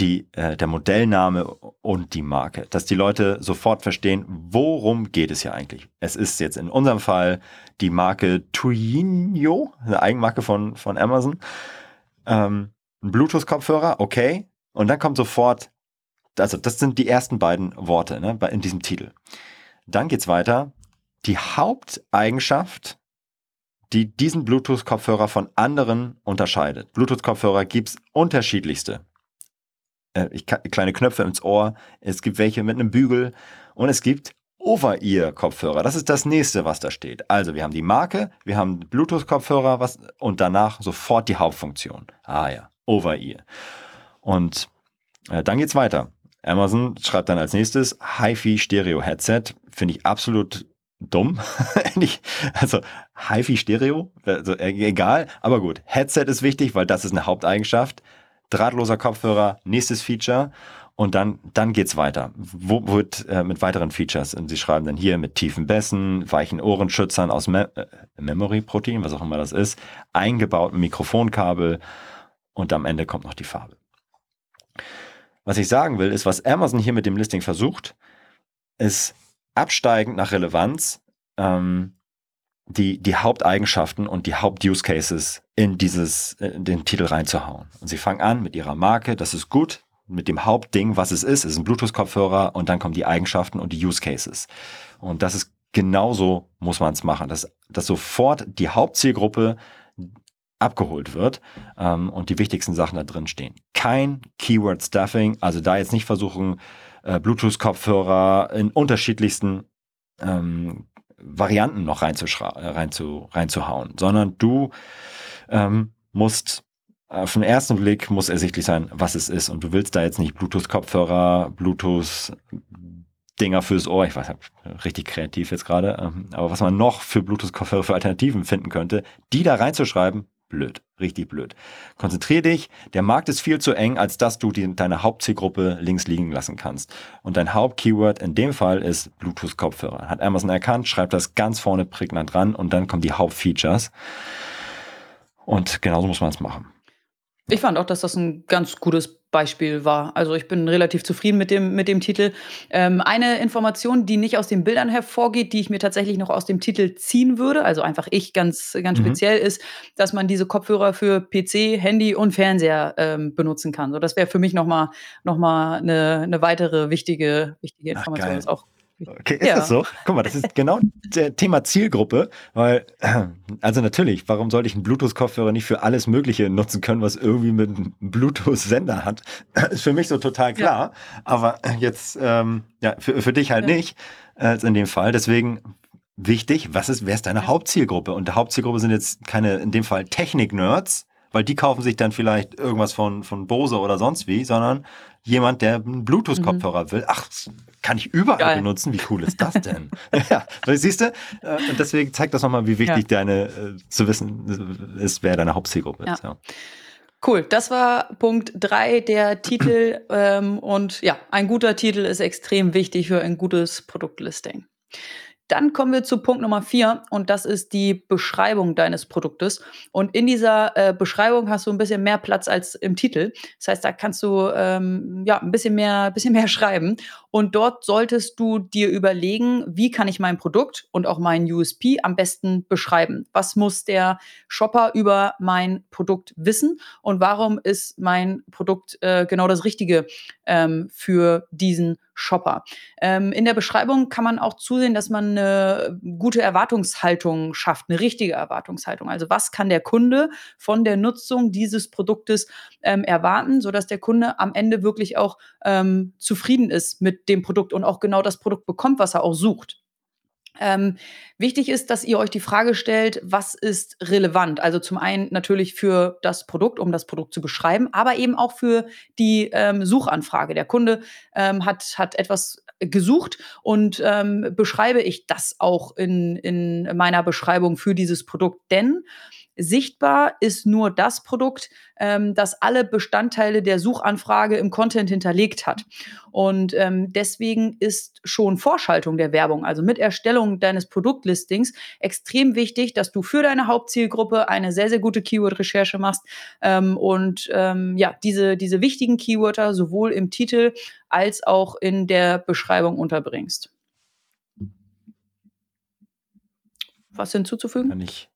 die, äh, der Modellname und die Marke, dass die Leute sofort verstehen, worum geht es hier eigentlich. Es ist jetzt in unserem Fall die Marke Tuinho, eine Eigenmarke von, von Amazon. Ähm, ein Bluetooth-Kopfhörer, okay. Und dann kommt sofort, also das sind die ersten beiden Worte ne, in diesem Titel. Dann geht's weiter. Die Haupteigenschaft, die diesen Bluetooth-Kopfhörer von anderen unterscheidet. Bluetooth-Kopfhörer gibt's unterschiedlichste äh, ich, kleine Knöpfe ins Ohr, es gibt welche mit einem Bügel und es gibt Over-Ear-Kopfhörer. Das ist das nächste, was da steht. Also wir haben die Marke, wir haben Bluetooth-Kopfhörer was, und danach sofort die Hauptfunktion. Ah ja, Over-Ear. Und äh, dann geht's weiter. Amazon schreibt dann als nächstes HiFi Stereo Headset. Finde ich absolut dumm. also HiFi Stereo, also äh, egal, aber gut. Headset ist wichtig, weil das ist eine Haupteigenschaft drahtloser Kopfhörer, nächstes Feature. Und dann, dann geht's weiter. Wo wird äh, mit weiteren Features? Und sie schreiben dann hier mit tiefen Bässen, weichen Ohrenschützern aus Me äh, Memory Protein, was auch immer das ist, eingebauten Mikrofonkabel und am Ende kommt noch die Farbe. Was ich sagen will, ist, was Amazon hier mit dem Listing versucht, ist absteigend nach Relevanz ähm, die, die Haupteigenschaften und die Haupt-Use Cases in dieses, in den Titel reinzuhauen. Und sie fangen an mit ihrer Marke, das ist gut, mit dem Hauptding, was es ist, ist ein Bluetooth-Kopfhörer und dann kommen die Eigenschaften und die Use Cases. Und das ist genauso muss man es machen, dass, dass sofort die Hauptzielgruppe abgeholt wird ähm, und die wichtigsten Sachen da drin stehen. Kein Keyword Stuffing, also da jetzt nicht versuchen, äh, Bluetooth-Kopfhörer in unterschiedlichsten ähm, Varianten noch rein reinzu, reinzuhauen, sondern du ähm, musst auf den ersten Blick muss ersichtlich sein, was es ist. Und du willst da jetzt nicht Bluetooth-Kopfhörer, Bluetooth-Dinger fürs Ohr, ich weiß richtig kreativ jetzt gerade, ähm, aber was man noch für Bluetooth-Kopfhörer für Alternativen finden könnte, die da reinzuschreiben, blöd, richtig blöd. Konzentrier dich, der Markt ist viel zu eng, als dass du die, deine Hauptzielgruppe links liegen lassen kannst. Und dein Hauptkeyword in dem Fall ist Bluetooth-Kopfhörer. Hat Amazon erkannt, schreibt das ganz vorne prägnant dran und dann kommen die Hauptfeatures. Und genauso muss man es machen. Ich fand auch, dass das ein ganz gutes Beispiel war. Also ich bin relativ zufrieden mit dem, mit dem Titel. Ähm, eine Information, die nicht aus den Bildern hervorgeht, die ich mir tatsächlich noch aus dem Titel ziehen würde, also einfach ich ganz, ganz mhm. speziell, ist, dass man diese Kopfhörer für PC, Handy und Fernseher ähm, benutzen kann. So, das wäre für mich nochmal noch mal eine, eine weitere wichtige, wichtige Information. Ach, auch Okay, ist ja. das so? Guck mal, das ist genau der Thema Zielgruppe, weil, also natürlich, warum sollte ich einen Bluetooth-Kopfhörer nicht für alles Mögliche nutzen können, was irgendwie mit einem Bluetooth-Sender hat? Ist für mich so total klar, ja. aber jetzt, ähm, ja, für, für dich halt ja. nicht, äh, in dem Fall. Deswegen wichtig, was ist, wer ist deine Hauptzielgruppe? Und der Hauptzielgruppe sind jetzt keine, in dem Fall Technik-Nerds, weil die kaufen sich dann vielleicht irgendwas von, von Bose oder sonst wie, sondern jemand, der einen Bluetooth-Kopfhörer mhm. will. Ach, kann ich überall Geil. benutzen. Wie cool ist das denn? ja, siehst du? Äh, und deswegen zeigt das nochmal, wie wichtig ja. deine, äh, zu wissen ist, wer deine Hauptzielgruppe ist. Ja. Cool, das war Punkt drei der Titel. Ähm, und ja, ein guter Titel ist extrem wichtig für ein gutes Produktlisting. Dann kommen wir zu Punkt Nummer vier und das ist die Beschreibung deines Produktes. Und in dieser äh, Beschreibung hast du ein bisschen mehr Platz als im Titel. Das heißt, da kannst du ähm, ja ein bisschen mehr, bisschen mehr schreiben. Und dort solltest du dir überlegen, wie kann ich mein Produkt und auch mein USP am besten beschreiben? Was muss der Shopper über mein Produkt wissen? Und warum ist mein Produkt äh, genau das Richtige ähm, für diesen Shopper. Ähm, in der Beschreibung kann man auch zusehen, dass man eine gute Erwartungshaltung schafft, eine richtige Erwartungshaltung. Also was kann der Kunde von der Nutzung dieses Produktes ähm, erwarten, sodass der Kunde am Ende wirklich auch ähm, zufrieden ist mit dem Produkt und auch genau das Produkt bekommt, was er auch sucht. Ähm, wichtig ist, dass ihr euch die Frage stellt, was ist relevant? Also zum einen natürlich für das Produkt, um das Produkt zu beschreiben, aber eben auch für die ähm, Suchanfrage. Der Kunde ähm, hat, hat etwas gesucht und ähm, beschreibe ich das auch in, in meiner Beschreibung für dieses Produkt. Denn Sichtbar ist nur das Produkt, ähm, das alle Bestandteile der Suchanfrage im Content hinterlegt hat. Und ähm, deswegen ist schon Vorschaltung der Werbung, also mit Erstellung deines Produktlistings, extrem wichtig, dass du für deine Hauptzielgruppe eine sehr, sehr gute Keyword-Recherche machst ähm, und ähm, ja, diese, diese wichtigen Keywörter sowohl im Titel als auch in der Beschreibung unterbringst. Was hinzuzufügen? Kann ich.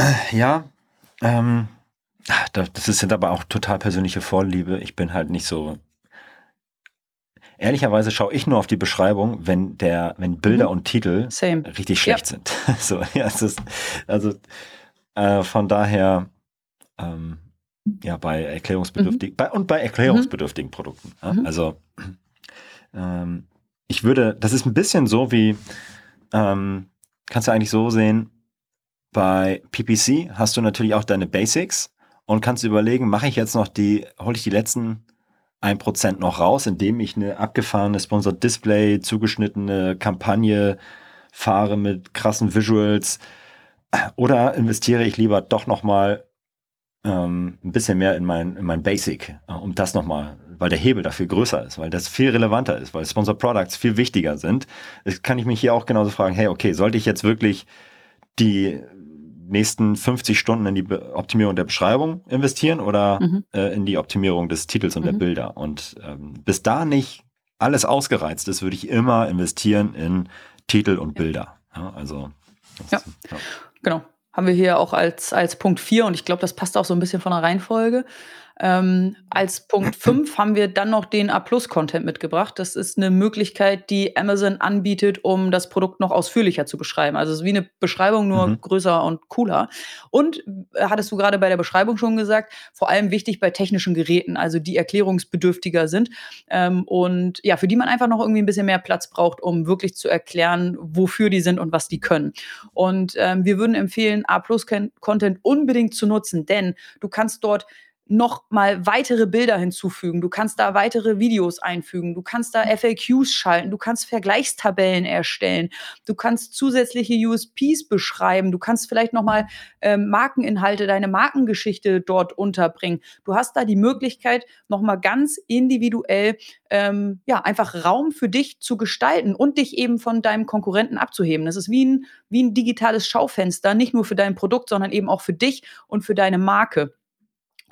Äh, ja, ähm, das sind aber auch total persönliche Vorliebe. Ich bin halt nicht so. Ehrlicherweise schaue ich nur auf die Beschreibung, wenn der, wenn Bilder mhm. und Titel Same. richtig schlecht ja. sind. so, ja, es ist, also äh, von daher, ähm, ja, bei erklärungsbedürftigen, mhm. bei, und bei erklärungsbedürftigen mhm. Produkten. Ja? Mhm. Also, ähm, ich würde, das ist ein bisschen so wie, ähm, kannst du eigentlich so sehen, bei PPC hast du natürlich auch deine Basics und kannst überlegen, mache ich jetzt noch die, hole ich die letzten 1% noch raus, indem ich eine abgefahrene Sponsored Display, zugeschnittene Kampagne fahre mit krassen Visuals oder investiere ich lieber doch nochmal ähm, ein bisschen mehr in mein, in mein Basic, äh, um das nochmal, weil der Hebel dafür größer ist, weil das viel relevanter ist, weil Sponsor Products viel wichtiger sind. Das kann ich mich hier auch genauso fragen, hey, okay, sollte ich jetzt wirklich die nächsten 50 Stunden in die Be Optimierung der Beschreibung investieren oder mhm. äh, in die Optimierung des Titels und mhm. der Bilder? Und ähm, bis da nicht alles ausgereizt ist, würde ich immer investieren in Titel und Bilder. Ja, also ja. ja. genau haben wir hier auch als, als Punkt 4 und ich glaube, das passt auch so ein bisschen von der Reihenfolge. Ähm, als Punkt 5 haben wir dann noch den A-Plus-Content mitgebracht. Das ist eine Möglichkeit, die Amazon anbietet, um das Produkt noch ausführlicher zu beschreiben. Also es ist wie eine Beschreibung, nur mhm. größer und cooler. Und äh, hattest du gerade bei der Beschreibung schon gesagt, vor allem wichtig bei technischen Geräten, also die erklärungsbedürftiger sind ähm, und ja, für die man einfach noch irgendwie ein bisschen mehr Platz braucht, um wirklich zu erklären, wofür die sind und was die können. Und ähm, wir würden empfehlen, A-Plus-Content unbedingt zu nutzen, denn du kannst dort noch mal weitere Bilder hinzufügen. Du kannst da weitere Videos einfügen. Du kannst da FAQs schalten. Du kannst Vergleichstabellen erstellen. Du kannst zusätzliche USPs beschreiben. Du kannst vielleicht noch mal ähm, Markeninhalte, deine Markengeschichte dort unterbringen. Du hast da die Möglichkeit, noch mal ganz individuell ähm, ja einfach Raum für dich zu gestalten und dich eben von deinem Konkurrenten abzuheben. Das ist wie ein wie ein digitales Schaufenster, nicht nur für dein Produkt, sondern eben auch für dich und für deine Marke.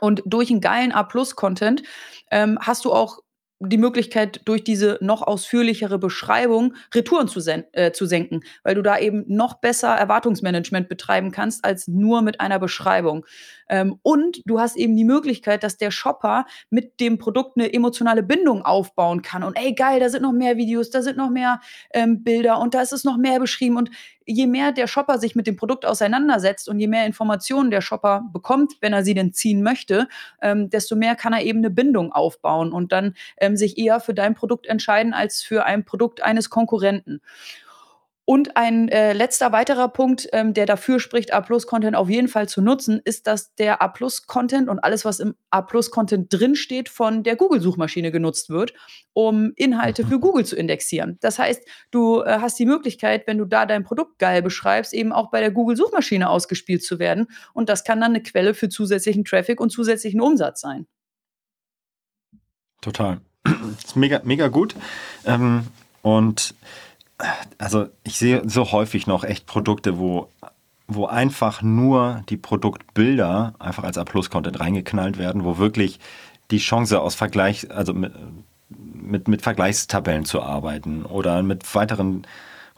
Und durch einen geilen A-Plus-Content ähm, hast du auch die Möglichkeit, durch diese noch ausführlichere Beschreibung Retouren zu, äh, zu senken, weil du da eben noch besser Erwartungsmanagement betreiben kannst als nur mit einer Beschreibung. Ähm, und du hast eben die Möglichkeit, dass der Shopper mit dem Produkt eine emotionale Bindung aufbauen kann. Und ey, geil, da sind noch mehr Videos, da sind noch mehr ähm, Bilder und da ist es noch mehr beschrieben. Und je mehr der Shopper sich mit dem Produkt auseinandersetzt und je mehr Informationen der Shopper bekommt, wenn er sie denn ziehen möchte, ähm, desto mehr kann er eben eine Bindung aufbauen und dann ähm, sich eher für dein Produkt entscheiden als für ein Produkt eines Konkurrenten. Und ein äh, letzter weiterer Punkt, ähm, der dafür spricht, A-Plus-Content auf jeden Fall zu nutzen, ist, dass der A-Plus-Content und alles, was im A-Plus-Content drinsteht, von der Google-Suchmaschine genutzt wird, um Inhalte für Google zu indexieren. Das heißt, du äh, hast die Möglichkeit, wenn du da dein Produkt geil beschreibst, eben auch bei der Google-Suchmaschine ausgespielt zu werden. Und das kann dann eine Quelle für zusätzlichen Traffic und zusätzlichen Umsatz sein. Total. Das ist mega, mega gut. Ähm, und also ich sehe so häufig noch echt Produkte, wo, wo einfach nur die Produktbilder einfach als A-Plus-Content reingeknallt werden, wo wirklich die Chance aus Vergleich, also mit, mit, mit Vergleichstabellen zu arbeiten oder mit weiteren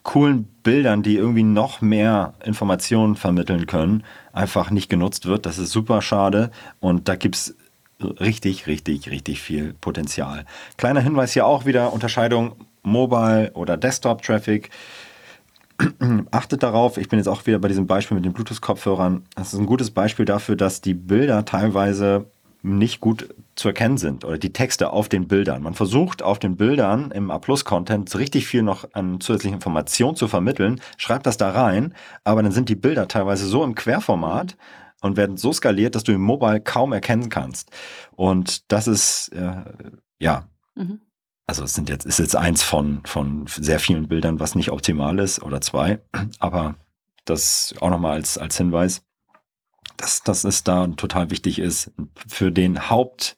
coolen Bildern, die irgendwie noch mehr Informationen vermitteln können, einfach nicht genutzt wird. Das ist super schade und da gibt es richtig, richtig, richtig viel Potenzial. Kleiner Hinweis hier auch wieder, Unterscheidung Mobile oder Desktop-Traffic. Achtet darauf, ich bin jetzt auch wieder bei diesem Beispiel mit den Bluetooth-Kopfhörern. Das ist ein gutes Beispiel dafür, dass die Bilder teilweise nicht gut zu erkennen sind oder die Texte auf den Bildern. Man versucht auf den Bildern im A-Plus-Content richtig viel noch an zusätzlichen Informationen zu vermitteln, schreibt das da rein, aber dann sind die Bilder teilweise so im Querformat und werden so skaliert, dass du im Mobile kaum erkennen kannst. Und das ist, äh, ja, mhm also es sind jetzt, ist jetzt eins von, von sehr vielen Bildern, was nicht optimal ist oder zwei, aber das auch nochmal als, als Hinweis, dass, dass es da total wichtig ist, für den Haupt,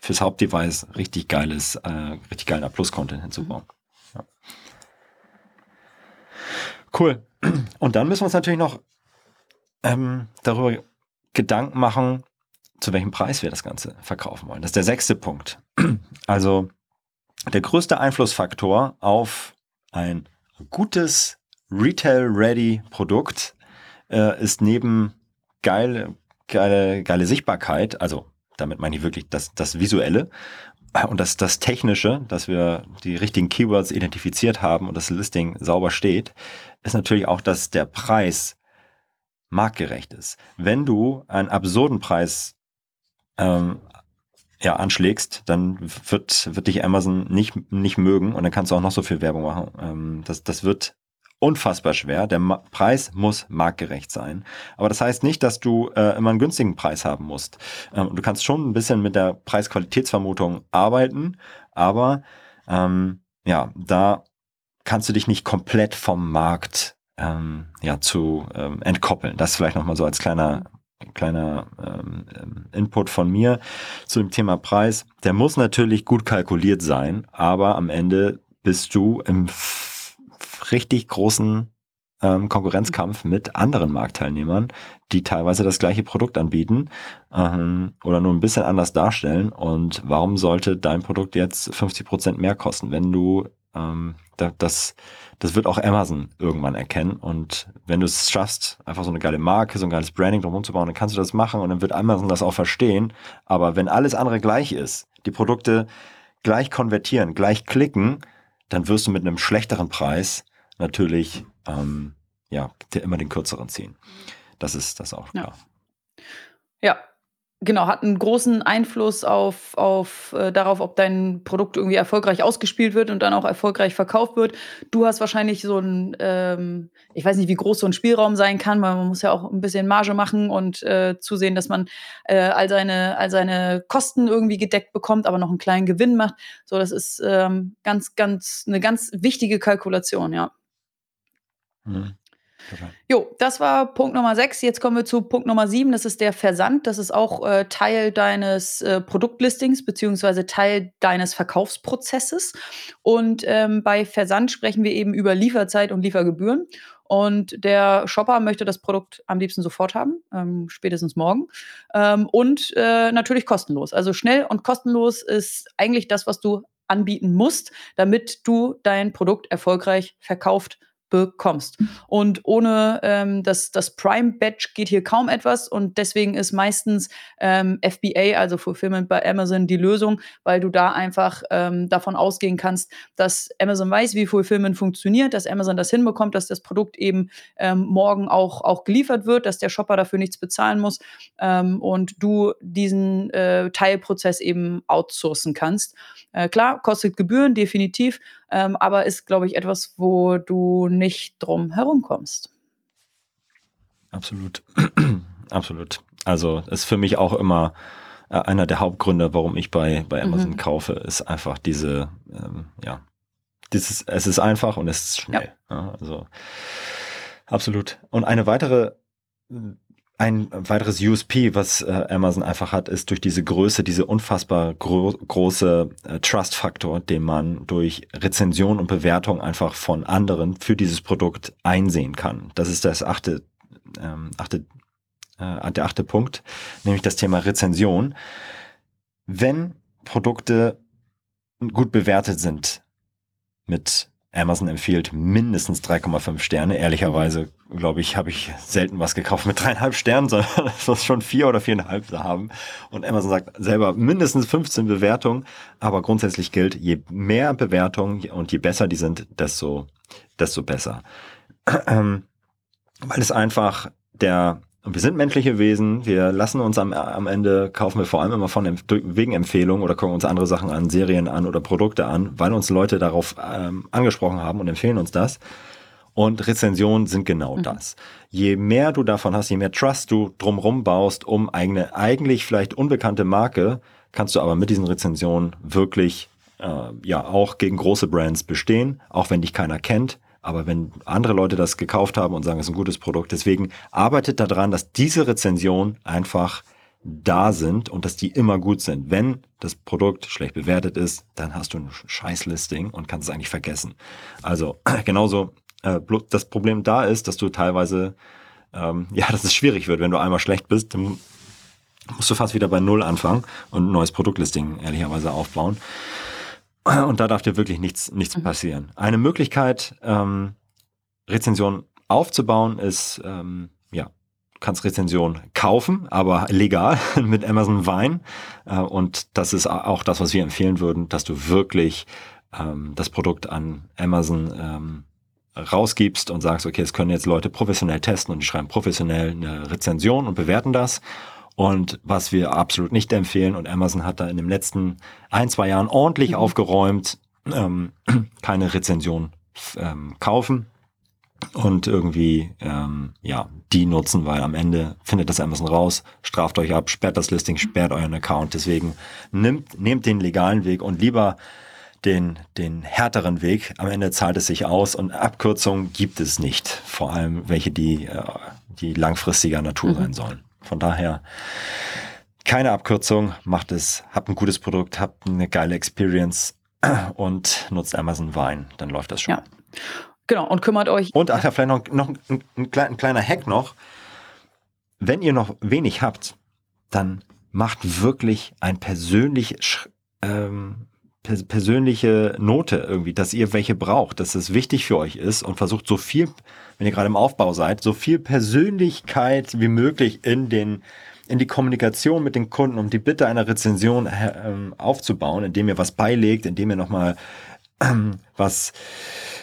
fürs Hauptdevice richtig geiles, äh, richtig geilen A-Plus-Content hinzubauen. Ja. Cool. Und dann müssen wir uns natürlich noch ähm, darüber Gedanken machen, zu welchem Preis wir das Ganze verkaufen wollen. Das ist der sechste Punkt. Also der größte Einflussfaktor auf ein gutes Retail-Ready-Produkt äh, ist neben geile, geile, geile Sichtbarkeit, also damit meine ich wirklich das, das Visuelle und das, das Technische, dass wir die richtigen Keywords identifiziert haben und das Listing sauber steht, ist natürlich auch, dass der Preis marktgerecht ist. Wenn du einen absurden Preis ähm, ja, anschlägst, dann wird, wird dich Amazon nicht, nicht mögen und dann kannst du auch noch so viel Werbung machen. Ähm, das, das wird unfassbar schwer. Der Ma Preis muss marktgerecht sein. Aber das heißt nicht, dass du äh, immer einen günstigen Preis haben musst. Ähm, du kannst schon ein bisschen mit der Preisqualitätsvermutung arbeiten, aber ähm, ja, da kannst du dich nicht komplett vom Markt ähm, ja, zu ähm, entkoppeln. Das vielleicht nochmal so als kleiner kleiner ähm, Input von mir zu dem Thema Preis. Der muss natürlich gut kalkuliert sein, aber am Ende bist du im richtig großen ähm, Konkurrenzkampf mit anderen Marktteilnehmern, die teilweise das gleiche Produkt anbieten ähm, oder nur ein bisschen anders darstellen. Und warum sollte dein Produkt jetzt 50 Prozent mehr kosten, wenn du ähm, das, das wird auch Amazon irgendwann erkennen. Und wenn du es schaffst, einfach so eine geile Marke, so ein geiles Branding drumherum zu bauen, dann kannst du das machen und dann wird Amazon das auch verstehen. Aber wenn alles andere gleich ist, die Produkte gleich konvertieren, gleich klicken, dann wirst du mit einem schlechteren Preis natürlich ähm, ja, immer den kürzeren ziehen. Das ist das auch klar. Ja. ja, genau, hat einen großen Einfluss auf, auf äh, darauf, ob dein Produkt irgendwie erfolgreich ausgespielt wird und dann auch erfolgreich verkauft wird. Du hast wahrscheinlich so ein, ähm, ich weiß nicht, wie groß so ein Spielraum sein kann, weil man muss ja auch ein bisschen Marge machen und äh, zusehen, dass man äh, all, seine, all seine Kosten irgendwie gedeckt bekommt, aber noch einen kleinen Gewinn macht. So, das ist ähm, ganz, ganz, eine ganz wichtige Kalkulation, ja. Jo, das war Punkt Nummer 6. Jetzt kommen wir zu Punkt Nummer 7. Das ist der Versand. Das ist auch äh, Teil deines äh, Produktlistings beziehungsweise Teil deines Verkaufsprozesses. Und ähm, bei Versand sprechen wir eben über Lieferzeit und Liefergebühren. Und der Shopper möchte das Produkt am liebsten sofort haben, ähm, spätestens morgen. Ähm, und äh, natürlich kostenlos. Also schnell und kostenlos ist eigentlich das, was du anbieten musst, damit du dein Produkt erfolgreich verkauft bekommst. Und ohne ähm, das, das Prime-Badge geht hier kaum etwas und deswegen ist meistens ähm, FBA, also Fulfillment bei Amazon, die Lösung, weil du da einfach ähm, davon ausgehen kannst, dass Amazon weiß, wie Fulfillment funktioniert, dass Amazon das hinbekommt, dass das Produkt eben ähm, morgen auch, auch geliefert wird, dass der Shopper dafür nichts bezahlen muss ähm, und du diesen äh, Teilprozess eben outsourcen kannst. Äh, klar, kostet Gebühren, definitiv, ähm, aber ist, glaube ich, etwas, wo du nicht drum herumkommst. Absolut. Absolut. Also ist für mich auch immer äh, einer der Hauptgründe, warum ich bei, bei Amazon mhm. kaufe, ist einfach diese, ähm, ja, dieses, es ist einfach und es ist schnell. Ja. Ja, also absolut. Und eine weitere ein weiteres USP, was äh, Amazon einfach hat, ist durch diese Größe, diese unfassbar gro große äh, Trust-Faktor, den man durch Rezension und Bewertung einfach von anderen für dieses Produkt einsehen kann. Das ist das achte, ähm, achte, äh, der achte Punkt, nämlich das Thema Rezension. Wenn Produkte gut bewertet sind mit Amazon empfiehlt mindestens 3,5 Sterne. Ehrlicherweise, glaube ich, habe ich selten was gekauft mit dreieinhalb Sternen, sondern das muss schon vier oder viereinhalb haben. Und Amazon sagt selber mindestens 15 Bewertungen. Aber grundsätzlich gilt, je mehr Bewertungen und je besser die sind, desto, desto besser. Weil es einfach der wir sind menschliche Wesen, wir lassen uns am, am Ende, kaufen wir vor allem immer von wegen Empfehlungen oder gucken uns andere Sachen an, Serien an oder Produkte an, weil uns Leute darauf ähm, angesprochen haben und empfehlen uns das. Und Rezensionen sind genau mhm. das. Je mehr du davon hast, je mehr Trust du drumrum baust, um eigene, eigentlich vielleicht unbekannte Marke, kannst du aber mit diesen Rezensionen wirklich äh, ja auch gegen große Brands bestehen, auch wenn dich keiner kennt, Aber wenn andere Leute das gekauft haben und sagen, es ist ein gutes Produkt, deswegen arbeitet daran, dass diese Rezensionen einfach da sind und dass die immer gut sind. Wenn das Produkt schlecht bewertet ist, dann hast du ein Scheißlisting und kannst es eigentlich vergessen. Also genauso äh, das Problem da ist, dass du teilweise ähm, ja, dass es schwierig wird, wenn du einmal schlecht bist, dann musst du fast wieder bei Null anfangen und ein neues Produktlisting ehrlicherweise aufbauen. Und da darf dir wirklich nichts, nichts mhm. passieren. Eine Möglichkeit, ähm, Rezension aufzubauen, ist, ähm, ja, kannst Rezension kaufen, aber legal mit Amazon Wein. Äh, und das ist auch das, was wir empfehlen würden, dass du wirklich ähm, das Produkt an Amazon ähm, rausgibst und sagst, okay, es können jetzt Leute professionell testen und die schreiben professionell eine Rezension und bewerten das. Und was wir absolut nicht empfehlen, und Amazon hat da in den letzten ein, zwei Jahren ordentlich mhm. aufgeräumt, ähm, keine Rezension ähm, kaufen und irgendwie ähm, ja die nutzen, weil am Ende findet das Amazon raus, straft euch ab, sperrt das Listing, sperrt euren Account. Deswegen nimmt, nehmt den legalen Weg und lieber den, den härteren Weg. Am Ende zahlt es sich aus und Abkürzungen gibt es nicht. Vor allem welche, die, äh, die langfristiger Natur mhm. sein sollen. Von daher keine Abkürzung, macht es, habt ein gutes Produkt, habt eine geile Experience und nutzt Amazon Wein, dann läuft das schon. Ja. Genau, und kümmert euch. Und ach ja, vielleicht noch, noch ein, ein, ein kleiner Hack noch. Wenn ihr noch wenig habt, dann macht wirklich ein persönlich ähm, persönliche Note irgendwie, dass ihr welche braucht, dass es wichtig für euch ist und versucht so viel, wenn ihr gerade im Aufbau seid, so viel Persönlichkeit wie möglich in den in die Kommunikation mit den Kunden, um die Bitte einer Rezension äh, aufzubauen, indem ihr was beilegt, indem ihr nochmal ähm, was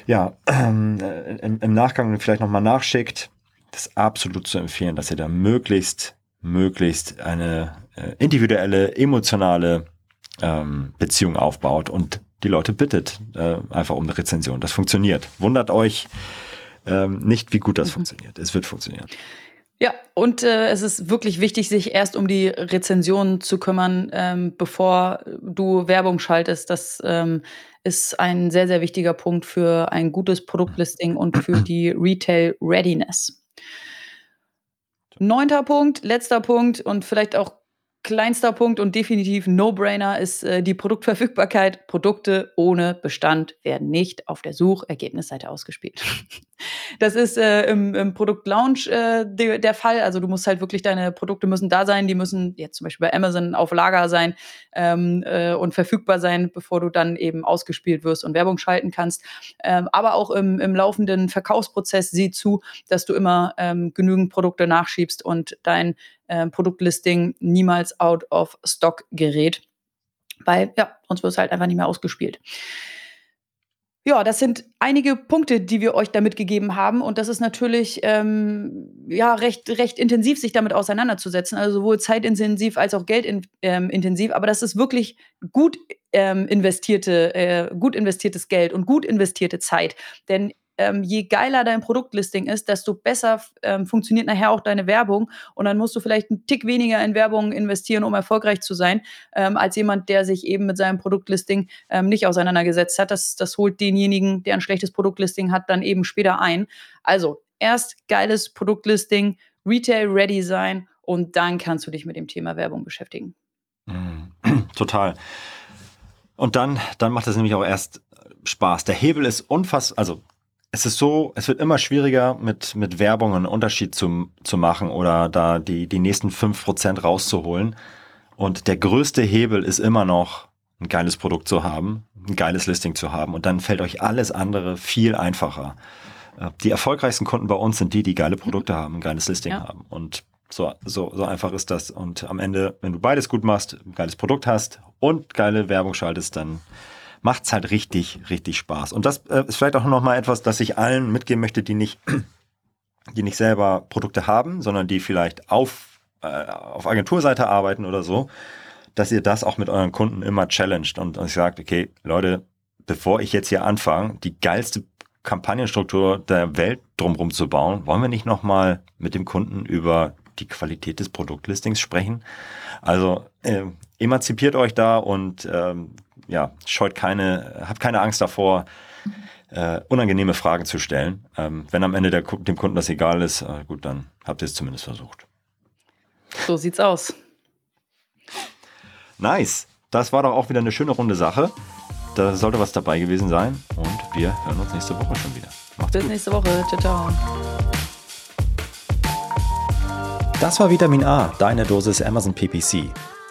ja ähm, im, im Nachgang vielleicht nochmal nachschickt. Das ist absolut zu empfehlen, dass ihr da möglichst, möglichst eine äh, individuelle, emotionale ähm, Beziehung aufbaut und die Leute bittet äh, einfach um eine Rezension. Das funktioniert. Wundert euch ähm, nicht, wie gut das mhm. funktioniert. Es wird funktionieren. Ja, und äh, es ist wirklich wichtig, sich erst um die Rezension zu kümmern, ähm, bevor du Werbung schaltest. Das ähm, ist ein sehr, sehr wichtiger Punkt für ein gutes Produktlisting und für die Retail Readiness. Neunter Punkt, letzter Punkt und vielleicht auch Kleinster Punkt und definitiv No-Brainer ist äh, die Produktverfügbarkeit. Produkte ohne Bestand werden nicht auf der Suchergebnisseite ausgespielt. das ist äh, im, im Produktlaunch äh, de, der Fall. Also du musst halt wirklich, deine Produkte müssen da sein. Die müssen jetzt zum Beispiel bei Amazon auf Lager sein ähm, äh, und verfügbar sein, bevor du dann eben ausgespielt wirst und Werbung schalten kannst. Ähm, aber auch im, im laufenden Verkaufsprozess sieh zu, dass du immer ähm, genügend Produkte nachschiebst und dein äh, Produktlisting niemals out of stock gerät. Weil, ja, sonst wird es halt einfach nicht mehr ausgespielt. Ja, das sind einige Punkte, die wir euch damit gegeben haben. Und das ist natürlich ähm, ja, recht, recht intensiv, sich damit auseinanderzusetzen. Also sowohl zeitintensiv als auch geldintensiv. Ähm, Aber das ist wirklich gut ähm, investierte, äh, gut investiertes Geld und gut investierte Zeit. Denn ähm, je geiler dein Produktlisting ist, desto besser ähm, funktioniert nachher auch deine Werbung. Und dann musst du vielleicht einen Tick weniger in Werbung investieren, um erfolgreich zu sein, ähm, als jemand, der sich eben mit seinem Produktlisting ähm, nicht auseinandergesetzt hat. Das, das holt denjenigen, der ein schlechtes Produktlisting hat, dann eben später ein. Also erst geiles Produktlisting, Retail-ready sein und dann kannst du dich mit dem Thema Werbung beschäftigen. Mm, total. Und dann, dann macht es nämlich auch erst Spaß. Der Hebel ist unfassbar, also es ist so, es wird immer schwieriger, mit, mit Werbung einen Unterschied zu, zu machen oder da die, die nächsten fünf Prozent rauszuholen. Und der größte Hebel ist immer noch, ein geiles Produkt zu haben, ein geiles Listing zu haben. Und dann fällt euch alles andere viel einfacher. Äh, die erfolgreichsten Kunden bei uns sind die, die geile Produkte haben, ein geiles Listing ja. haben. Und so, so, so einfach ist das. Und am Ende, wenn du beides gut machst, ein geiles Produkt hast und geile Werbung schaltest, dann macht es halt richtig, richtig Spaß. Und das äh, ist vielleicht auch nochmal etwas, das ich allen mitgeben möchte, die nicht, die nicht selber Produkte haben, sondern die vielleicht auf, äh, auf Agenturseite arbeiten oder so, dass ihr das auch mit euren Kunden immer challenged und euch sagt, okay, Leute, bevor ich jetzt hier anfange, die geilste Kampagnenstruktur der Welt drumherum zu bauen, wollen wir nicht nochmal mit dem Kunden über die Qualität des Produktlistings sprechen? Also äh, emanzipiert euch da und ähm, ja, scheut keine, habt keine Angst davor, äh, unangenehme Fragen zu stellen. Ähm, wenn am Ende der, dem Kunden das egal ist, äh, gut, dann habt ihr es zumindest versucht. So sieht's aus. Nice. Das war doch auch wieder eine schöne runde Sache. Da sollte was dabei gewesen sein. Und wir hören uns nächste Woche schon wieder. Macht's Bis gut. nächste Woche. Ciao, ciao. Das war Vitamin A, deine Dosis Amazon PPC.